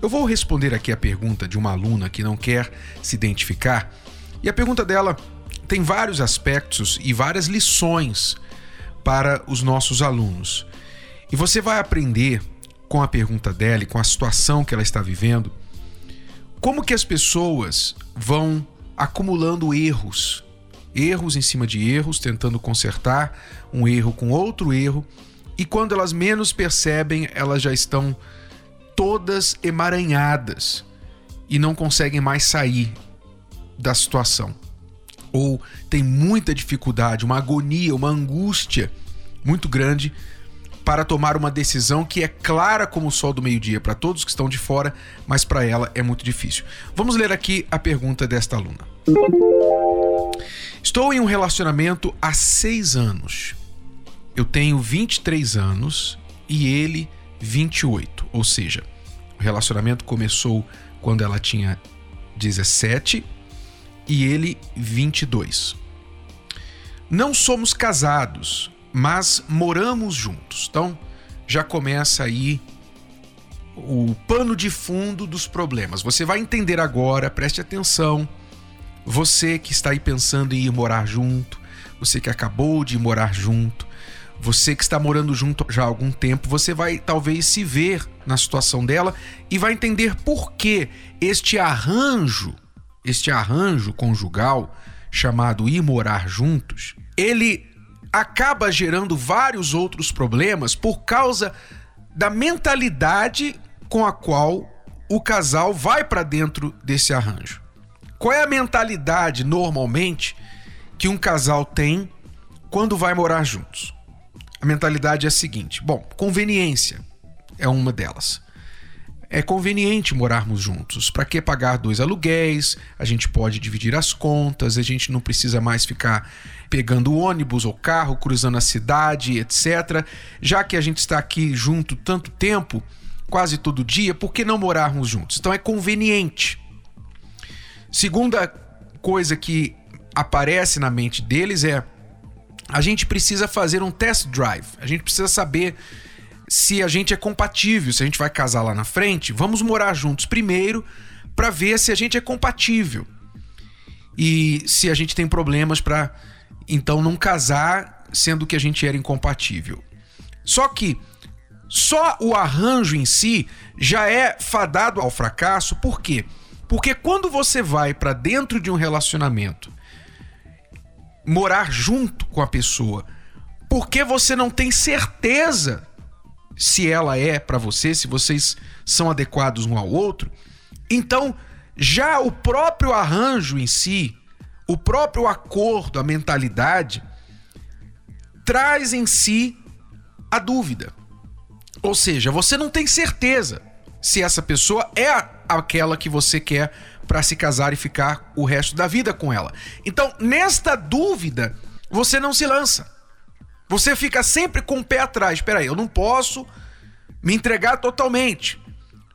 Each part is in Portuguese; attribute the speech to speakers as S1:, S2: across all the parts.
S1: Eu vou responder aqui a pergunta de uma aluna que não quer se identificar, e a pergunta dela tem vários aspectos e várias lições para os nossos alunos. E você vai aprender com a pergunta dela e com a situação que ela está vivendo, como que as pessoas vão acumulando erros, erros em cima de erros, tentando consertar um erro com outro erro, e quando elas menos percebem, elas já estão todas emaranhadas e não conseguem mais sair da situação. Ou tem muita dificuldade, uma agonia, uma angústia muito grande para tomar uma decisão que é clara como o sol do meio-dia para todos que estão de fora, mas para ela é muito difícil. Vamos ler aqui a pergunta desta aluna. Estou em um relacionamento há seis anos. Eu tenho 23 anos e ele 28. Ou seja, o relacionamento começou quando ela tinha 17 e ele 22. Não somos casados, mas moramos juntos. Então já começa aí o pano de fundo dos problemas. Você vai entender agora, preste atenção. Você que está aí pensando em ir morar junto, você que acabou de morar junto, você que está morando junto já há algum tempo, você vai talvez se ver na situação dela e vai entender por que este arranjo, este arranjo conjugal chamado ir morar juntos, ele acaba gerando vários outros problemas por causa da mentalidade com a qual o casal vai para dentro desse arranjo. Qual é a mentalidade normalmente que um casal tem quando vai morar juntos? A mentalidade é a seguinte: bom, conveniência é uma delas. É conveniente morarmos juntos. Para que pagar dois aluguéis? A gente pode dividir as contas, a gente não precisa mais ficar pegando ônibus ou carro, cruzando a cidade, etc. Já que a gente está aqui junto tanto tempo, quase todo dia, por que não morarmos juntos? Então é conveniente. Segunda coisa que aparece na mente deles é a gente precisa fazer um test drive. A gente precisa saber se a gente é compatível, se a gente vai casar lá na frente. Vamos morar juntos primeiro para ver se a gente é compatível. E se a gente tem problemas para então não casar sendo que a gente era incompatível. Só que só o arranjo em si já é fadado ao fracasso, por quê? Porque quando você vai para dentro de um relacionamento morar junto com a pessoa, porque você não tem certeza se ela é para você, se vocês são adequados um ao outro. Então, já o próprio arranjo em si, o próprio acordo, a mentalidade, traz em si a dúvida. Ou seja, você não tem certeza se essa pessoa é aquela que você quer para se casar e ficar o resto da vida com ela. Então, nesta dúvida, você não se lança. Você fica sempre com o pé atrás. Espera aí, eu não posso me entregar totalmente.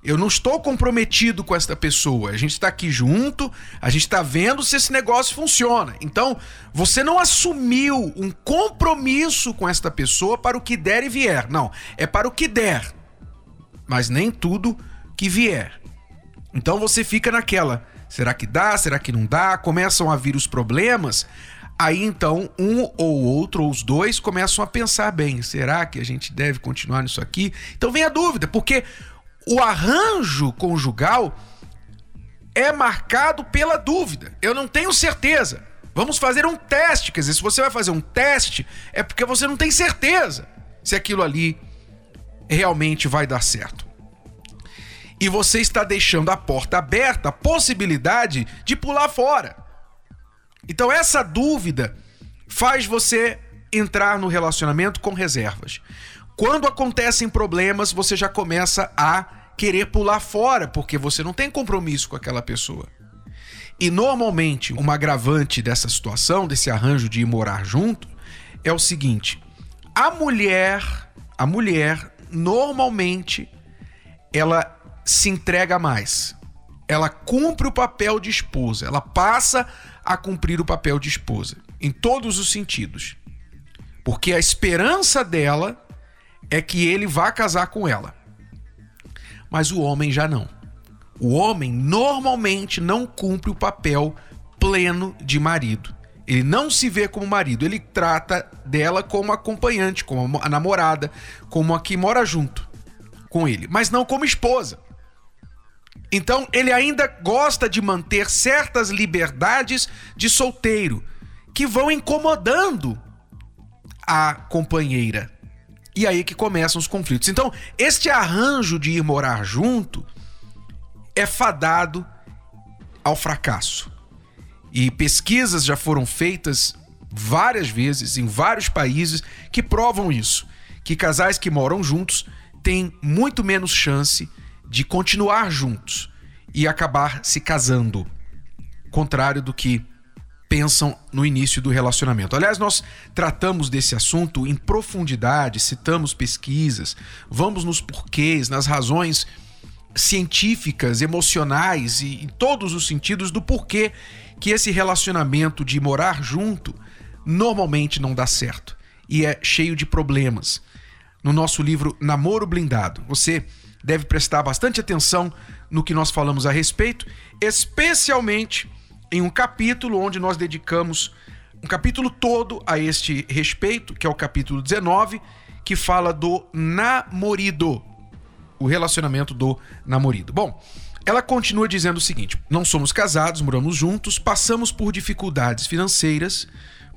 S1: Eu não estou comprometido com esta pessoa. A gente está aqui junto, a gente está vendo se esse negócio funciona. Então, você não assumiu um compromisso com esta pessoa para o que der e vier. Não, é para o que der, mas nem tudo que vier. Então você fica naquela: será que dá? Será que não dá? Começam a vir os problemas. Aí então um ou outro ou os dois começam a pensar bem: será que a gente deve continuar nisso aqui? Então vem a dúvida, porque o arranjo conjugal é marcado pela dúvida. Eu não tenho certeza. Vamos fazer um teste. Quer dizer, se você vai fazer um teste, é porque você não tem certeza se aquilo ali realmente vai dar certo e você está deixando a porta aberta a possibilidade de pular fora. Então essa dúvida faz você entrar no relacionamento com reservas. Quando acontecem problemas, você já começa a querer pular fora, porque você não tem compromisso com aquela pessoa. E normalmente, uma agravante dessa situação, desse arranjo de ir morar junto, é o seguinte: a mulher, a mulher normalmente ela se entrega mais. Ela cumpre o papel de esposa, ela passa a cumprir o papel de esposa em todos os sentidos. Porque a esperança dela é que ele vá casar com ela. Mas o homem já não. O homem normalmente não cumpre o papel pleno de marido. Ele não se vê como marido, ele trata dela como acompanhante, como a namorada, como a que mora junto com ele, mas não como esposa. Então ele ainda gosta de manter certas liberdades de solteiro que vão incomodando a companheira. E aí que começam os conflitos. Então, este arranjo de ir morar junto é fadado ao fracasso. E pesquisas já foram feitas várias vezes em vários países que provam isso, que casais que moram juntos têm muito menos chance de continuar juntos e acabar se casando, contrário do que pensam no início do relacionamento. Aliás, nós tratamos desse assunto em profundidade, citamos pesquisas, vamos nos porquês, nas razões científicas, emocionais e em todos os sentidos do porquê que esse relacionamento de morar junto normalmente não dá certo e é cheio de problemas. No nosso livro Namoro Blindado, você deve prestar bastante atenção no que nós falamos a respeito, especialmente em um capítulo onde nós dedicamos um capítulo todo a este respeito, que é o capítulo 19, que fala do namorido, o relacionamento do namorido. Bom, ela continua dizendo o seguinte: não somos casados, moramos juntos, passamos por dificuldades financeiras,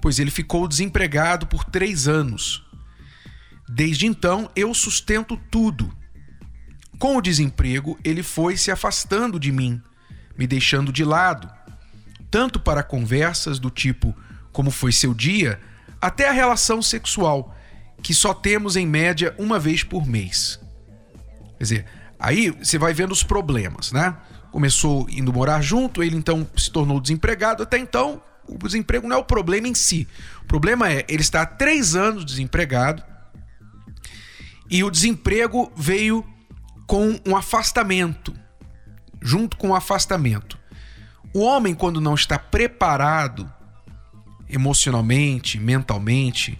S1: pois ele ficou desempregado por três anos. Desde então eu sustento tudo. Com o desemprego, ele foi se afastando de mim, me deixando de lado, tanto para conversas do tipo como foi seu dia, até a relação sexual, que só temos em média uma vez por mês. Quer dizer, aí você vai vendo os problemas, né? Começou indo morar junto, ele então se tornou desempregado. Até então, o desemprego não é o problema em si. O problema é ele está há três anos desempregado e o desemprego veio com um afastamento, junto com o afastamento. O homem, quando não está preparado emocionalmente, mentalmente,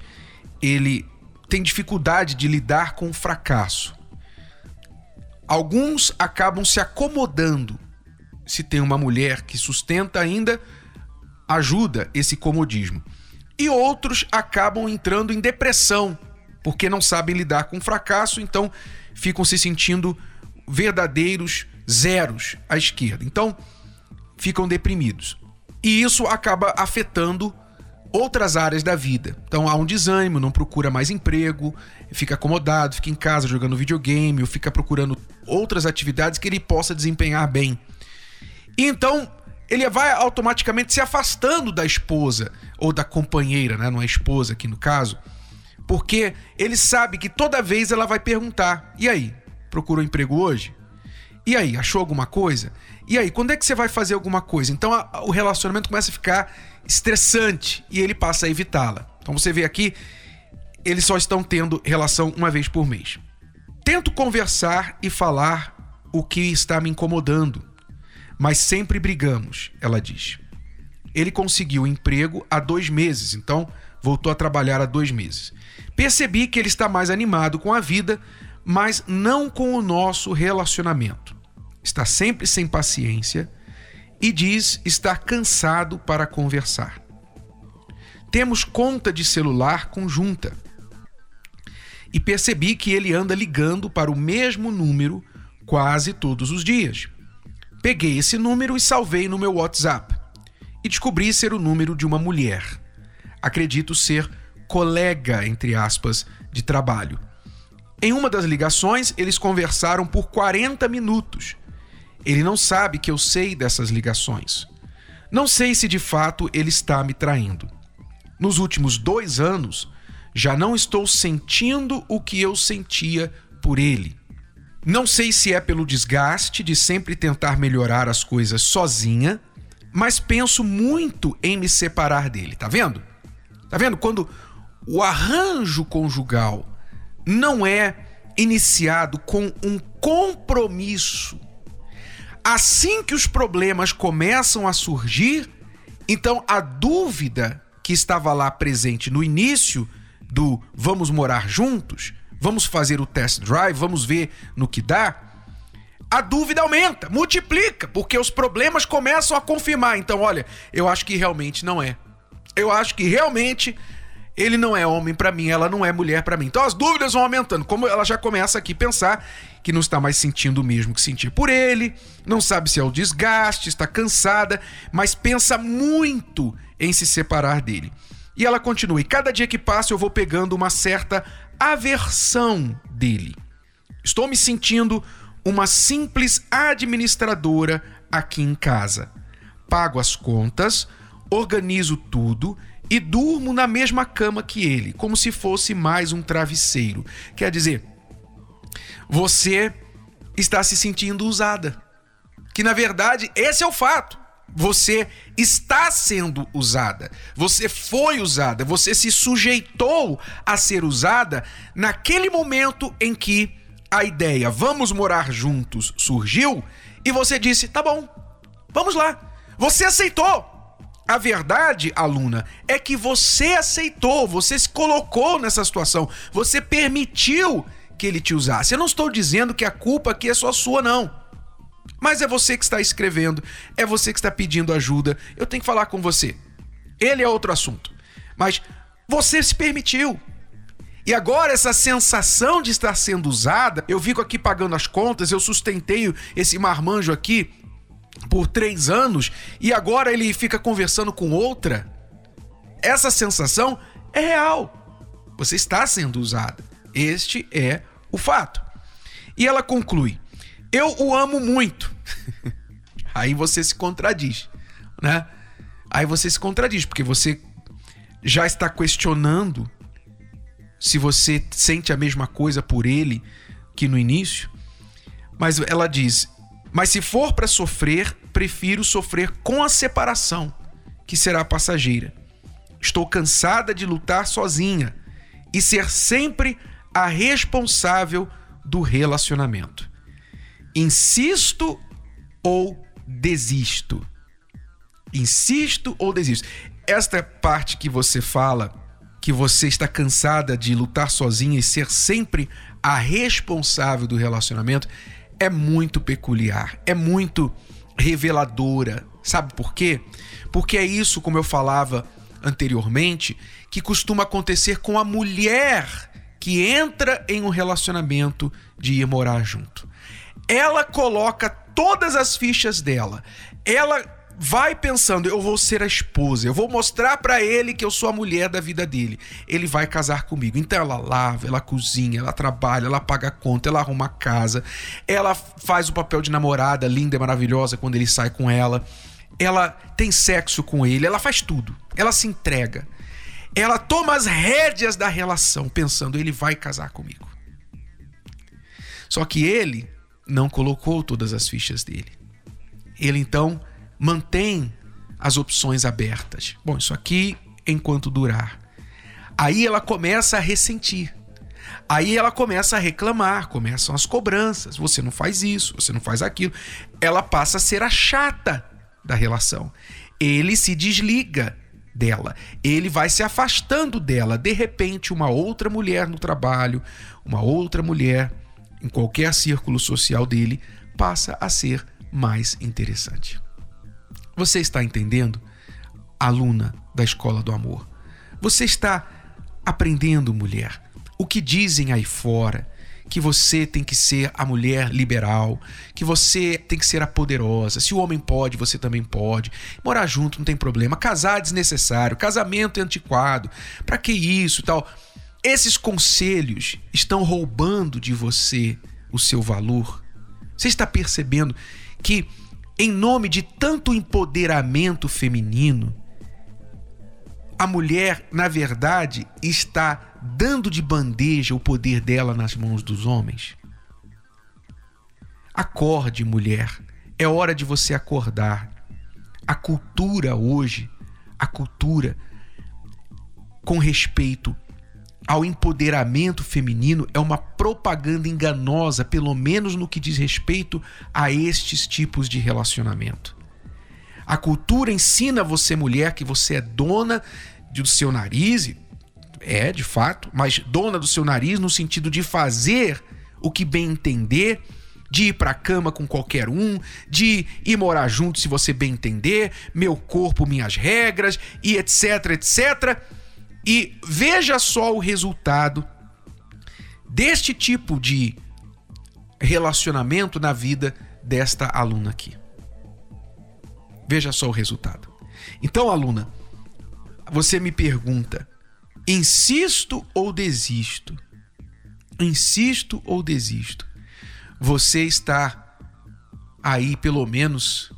S1: ele tem dificuldade de lidar com o fracasso. Alguns acabam se acomodando. Se tem uma mulher que sustenta ainda, ajuda esse comodismo. E outros acabam entrando em depressão, porque não sabem lidar com o fracasso, então ficam se sentindo verdadeiros zeros à esquerda. Então, ficam deprimidos. E isso acaba afetando outras áreas da vida. Então há um desânimo, não procura mais emprego, fica acomodado, fica em casa jogando videogame, ou fica procurando outras atividades que ele possa desempenhar bem. E então ele vai automaticamente se afastando da esposa ou da companheira, né? não é esposa aqui no caso, porque ele sabe que toda vez ela vai perguntar: "E aí, procurou emprego hoje? E aí, achou alguma coisa? E aí, quando é que você vai fazer alguma coisa?" Então a, o relacionamento começa a ficar estressante e ele passa a evitá-la. Então você vê aqui, eles só estão tendo relação uma vez por mês. Tento conversar e falar o que está me incomodando, mas sempre brigamos, ela diz. Ele conseguiu emprego há dois meses, então voltou a trabalhar há dois meses. Percebi que ele está mais animado com a vida, mas não com o nosso relacionamento. Está sempre sem paciência e diz estar cansado para conversar. Temos conta de celular conjunta e percebi que ele anda ligando para o mesmo número quase todos os dias. Peguei esse número e salvei no meu WhatsApp e descobri ser o número de uma mulher. Acredito ser colega, entre aspas, de trabalho. Em uma das ligações, eles conversaram por 40 minutos ele não sabe que eu sei dessas ligações. Não sei se de fato ele está me traindo. Nos últimos dois anos, já não estou sentindo o que eu sentia por ele. Não sei se é pelo desgaste de sempre tentar melhorar as coisas sozinha, mas penso muito em me separar dele. Tá vendo? Tá vendo? Quando o arranjo conjugal não é iniciado com um compromisso, assim que os problemas começam a surgir, então a dúvida que estava lá presente no início do vamos morar juntos, vamos fazer o test drive, vamos ver no que dá, a dúvida aumenta, multiplica, porque os problemas começam a confirmar. Então, olha, eu acho que realmente não é. Eu acho que realmente ele não é homem para mim, ela não é mulher para mim. Então as dúvidas vão aumentando. Como ela já começa aqui a pensar que não está mais sentindo o mesmo que sentia por ele, não sabe se é o desgaste, está cansada, mas pensa muito em se separar dele. E ela continua: e cada dia que passa eu vou pegando uma certa aversão dele. Estou me sentindo uma simples administradora aqui em casa. Pago as contas, organizo tudo e durmo na mesma cama que ele, como se fosse mais um travesseiro. Quer dizer, você está se sentindo usada. Que na verdade esse é o fato. Você está sendo usada. Você foi usada. Você se sujeitou a ser usada naquele momento em que a ideia vamos morar juntos surgiu e você disse: tá bom, vamos lá. Você aceitou. A verdade, aluna, é que você aceitou, você se colocou nessa situação, você permitiu que ele te usasse. Eu não estou dizendo que a culpa aqui é só sua, não. Mas é você que está escrevendo, é você que está pedindo ajuda. Eu tenho que falar com você. Ele é outro assunto. Mas você se permitiu. E agora essa sensação de estar sendo usada, eu fico aqui pagando as contas, eu sustentei esse marmanjo aqui por três anos e agora ele fica conversando com outra. Essa sensação é real. Você está sendo usada. Este é o fato. E ela conclui: Eu o amo muito. Aí você se contradiz, né? Aí você se contradiz, porque você já está questionando se você sente a mesma coisa por ele que no início. Mas ela diz: Mas se for para sofrer, prefiro sofrer com a separação, que será passageira. Estou cansada de lutar sozinha e ser sempre a responsável do relacionamento. Insisto ou desisto? Insisto ou desisto? Esta parte que você fala que você está cansada de lutar sozinha e ser sempre a responsável do relacionamento é muito peculiar, é muito reveladora. Sabe por quê? Porque é isso, como eu falava anteriormente, que costuma acontecer com a mulher que entra em um relacionamento de ir morar junto. Ela coloca todas as fichas dela. Ela vai pensando, eu vou ser a esposa, eu vou mostrar para ele que eu sou a mulher da vida dele. Ele vai casar comigo. Então ela lava, ela cozinha, ela trabalha, ela paga a conta, ela arruma a casa, ela faz o papel de namorada linda e maravilhosa quando ele sai com ela. Ela tem sexo com ele, ela faz tudo. Ela se entrega. Ela toma as rédeas da relação, pensando, ele vai casar comigo. Só que ele não colocou todas as fichas dele. Ele então mantém as opções abertas. Bom, isso aqui enquanto durar. Aí ela começa a ressentir. Aí ela começa a reclamar, começam as cobranças. Você não faz isso, você não faz aquilo. Ela passa a ser a chata da relação. Ele se desliga dela. Ele vai se afastando dela. De repente, uma outra mulher no trabalho, uma outra mulher em qualquer círculo social dele passa a ser mais interessante. Você está entendendo? Aluna da escola do amor. Você está aprendendo, mulher, o que dizem aí fora, que você tem que ser a mulher liberal, que você tem que ser a poderosa. Se o homem pode, você também pode. Morar junto não tem problema. Casar é desnecessário, casamento é antiquado. Para que isso, tal? Esses conselhos estão roubando de você o seu valor. Você está percebendo que em nome de tanto empoderamento feminino, a mulher, na verdade, está dando de bandeja o poder dela nas mãos dos homens? Acorde, mulher. É hora de você acordar. A cultura hoje, a cultura com respeito ao empoderamento feminino é uma propaganda enganosa, pelo menos no que diz respeito a estes tipos de relacionamento. A cultura ensina você, mulher, que você é dona do seu nariz, é de fato, mas dona do seu nariz no sentido de fazer o que bem entender, de ir para a cama com qualquer um, de ir morar junto se você bem entender, meu corpo, minhas regras e etc, etc. E veja só o resultado deste tipo de relacionamento na vida desta aluna aqui. Veja só o resultado. Então, aluna, você me pergunta: insisto ou desisto? Insisto ou desisto? Você está aí pelo menos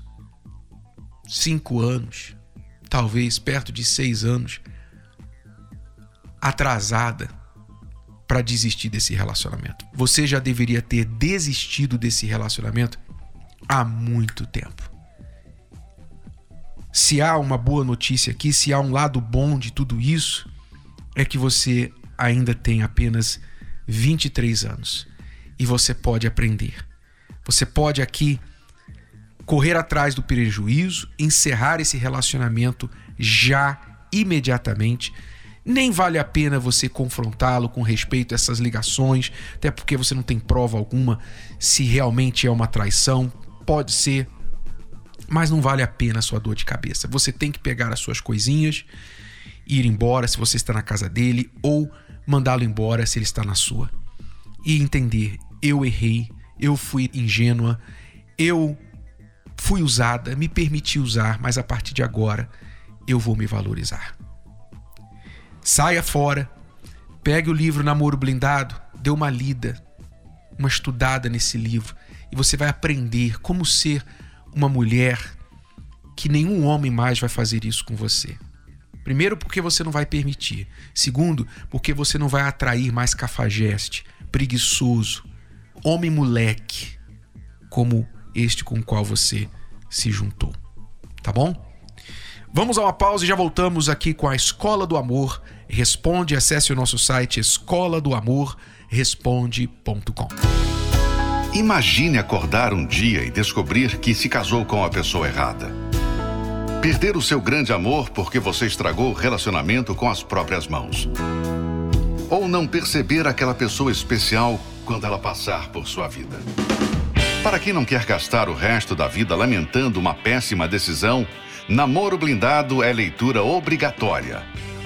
S1: cinco anos, talvez perto de seis anos, atrasada para desistir desse relacionamento. Você já deveria ter desistido desse relacionamento há muito tempo. Se há uma boa notícia aqui, se há um lado bom de tudo isso, é que você ainda tem apenas 23 anos e você pode aprender. Você pode aqui correr atrás do prejuízo, encerrar esse relacionamento já imediatamente nem vale a pena você confrontá-lo com respeito a essas ligações, até porque você não tem prova alguma se realmente é uma traição. Pode ser, mas não vale a pena a sua dor de cabeça. Você tem que pegar as suas coisinhas, ir embora se você está na casa dele, ou mandá-lo embora se ele está na sua. E entender: eu errei, eu fui ingênua, eu fui usada, me permiti usar, mas a partir de agora eu vou me valorizar. Saia fora, pegue o livro Namoro Blindado, dê uma lida, uma estudada nesse livro e você vai aprender como ser uma mulher que nenhum homem mais vai fazer isso com você. Primeiro, porque você não vai permitir. Segundo, porque você não vai atrair mais cafajeste, preguiçoso, homem moleque, como este com o qual você se juntou. Tá bom? Vamos a uma pausa e já voltamos aqui com a Escola do Amor Responde, acesse o nosso site escola do amor responde.com.
S2: Imagine acordar um dia e descobrir que se casou com a pessoa errada. Perder o seu grande amor porque você estragou o relacionamento com as próprias mãos. Ou não perceber aquela pessoa especial quando ela passar por sua vida. Para quem não quer gastar o resto da vida lamentando uma péssima decisão, Namoro Blindado é leitura obrigatória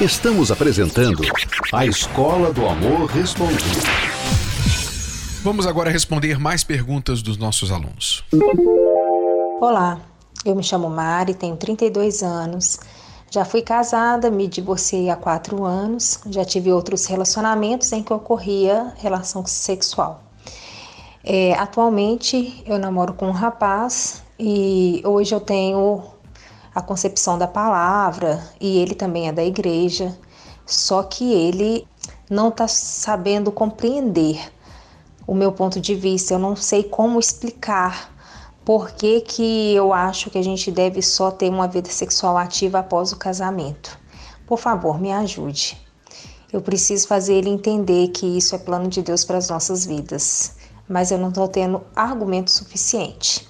S3: Estamos apresentando a Escola do Amor Respondido.
S1: Vamos agora responder mais perguntas dos nossos alunos.
S4: Olá, eu me chamo Mari, tenho 32 anos. Já fui casada, me divorciei há quatro anos, já tive outros relacionamentos em que ocorria relação sexual. É, atualmente eu namoro com um rapaz e hoje eu tenho a concepção da palavra e ele também é da igreja, só que ele não está sabendo compreender o meu ponto de vista. Eu não sei como explicar por que, que eu acho que a gente deve só ter uma vida sexual ativa após o casamento. Por favor, me ajude. Eu preciso fazer ele entender que isso é plano de Deus para as nossas vidas, mas eu não estou tendo argumento suficiente.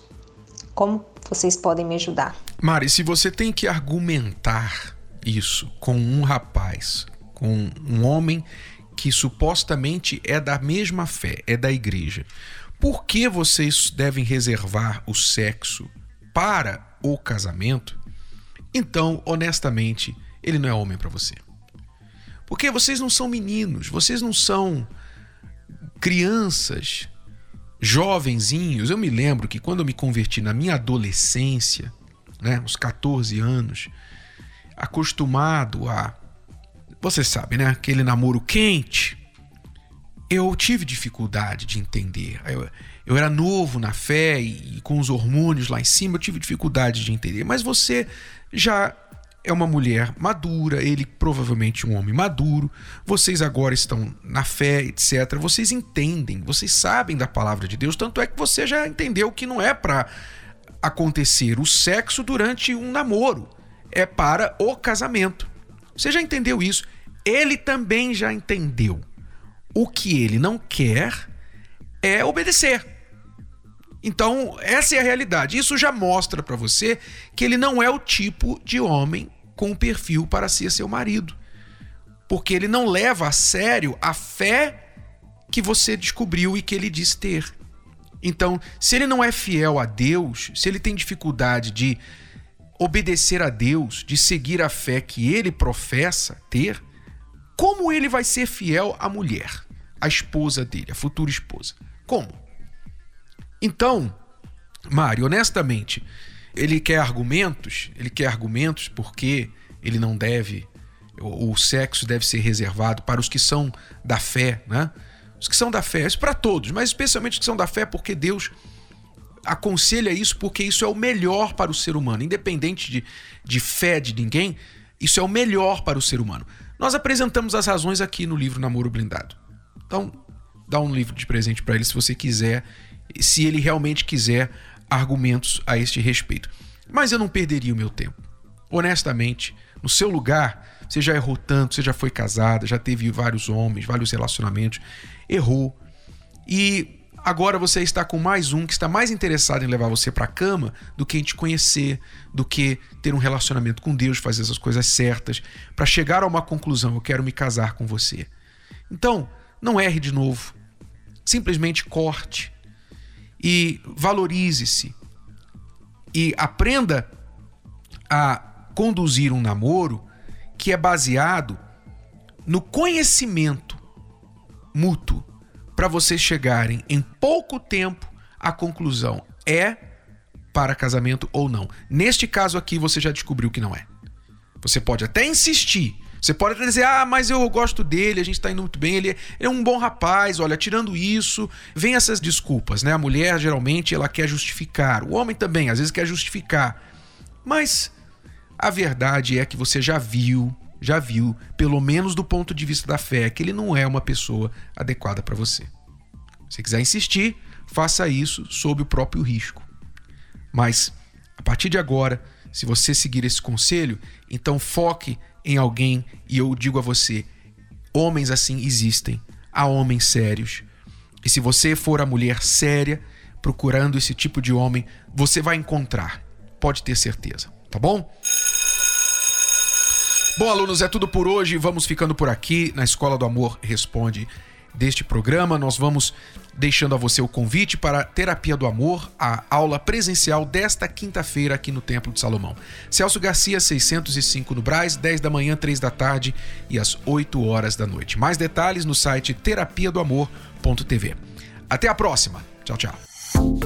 S4: Como vocês podem me ajudar?
S1: Mari, se você tem que argumentar isso com um rapaz, com um homem que supostamente é da mesma fé, é da igreja, por que vocês devem reservar o sexo para o casamento? Então, honestamente, ele não é homem para você. Porque vocês não são meninos, vocês não são crianças, jovenzinhos. Eu me lembro que quando eu me converti na minha adolescência, né, uns 14 anos, acostumado a. Você sabe, né? Aquele namoro quente. Eu tive dificuldade de entender. Eu, eu era novo na fé e, e com os hormônios lá em cima, eu tive dificuldade de entender. Mas você já é uma mulher madura, ele provavelmente um homem maduro. Vocês agora estão na fé, etc. Vocês entendem, vocês sabem da palavra de Deus, tanto é que você já entendeu que não é para acontecer o sexo durante um namoro, é para o casamento. Você já entendeu isso? Ele também já entendeu. O que ele não quer é obedecer. Então, essa é a realidade. Isso já mostra para você que ele não é o tipo de homem com perfil para ser seu marido. Porque ele não leva a sério a fé que você descobriu e que ele diz ter. Então, se ele não é fiel a Deus, se ele tem dificuldade de obedecer a Deus, de seguir a fé que ele professa ter, como ele vai ser fiel à mulher, à esposa dele, a futura esposa? Como? Então, Mário, honestamente, ele quer argumentos, ele quer argumentos porque ele não deve, o, o sexo deve ser reservado para os que são da fé, né? Os que são da fé, isso para todos, mas especialmente os que são da fé, porque Deus aconselha isso, porque isso é o melhor para o ser humano, independente de, de fé de ninguém, isso é o melhor para o ser humano. Nós apresentamos as razões aqui no livro Namoro Blindado. Então, dá um livro de presente para ele se você quiser, se ele realmente quiser argumentos a este respeito. Mas eu não perderia o meu tempo. Honestamente, no seu lugar, você já errou tanto, você já foi casada, já teve vários homens, vários relacionamentos, errou. E agora você está com mais um que está mais interessado em levar você para a cama do que em te conhecer, do que ter um relacionamento com Deus, fazer essas coisas certas, para chegar a uma conclusão, eu quero me casar com você. Então, não erre de novo. Simplesmente corte e valorize-se e aprenda a conduzir um namoro que é baseado no conhecimento mútuo para vocês chegarem em pouco tempo à conclusão é para casamento ou não. Neste caso aqui você já descobriu que não é. Você pode até insistir, você pode até dizer, ah, mas eu gosto dele, a gente tá indo muito bem, ele é um bom rapaz, olha, tirando isso, vem essas desculpas, né? A mulher geralmente ela quer justificar, o homem também às vezes quer justificar. Mas a verdade é que você já viu, já viu, pelo menos do ponto de vista da fé, que ele não é uma pessoa adequada para você. Se quiser insistir, faça isso sob o próprio risco. Mas a partir de agora, se você seguir esse conselho, então foque em alguém e eu digo a você: homens assim existem, há homens sérios. E se você for a mulher séria procurando esse tipo de homem, você vai encontrar, pode ter certeza, tá bom? Bom, alunos, é tudo por hoje. Vamos ficando por aqui na Escola do Amor Responde deste programa. Nós vamos deixando a você o convite para a Terapia do Amor, a aula presencial desta quinta-feira aqui no Templo de Salomão. Celso Garcia, 605 no Braz, 10 da manhã, 3 da tarde e às 8 horas da noite. Mais detalhes no site terapia do amor.tv. Até a próxima. Tchau, tchau.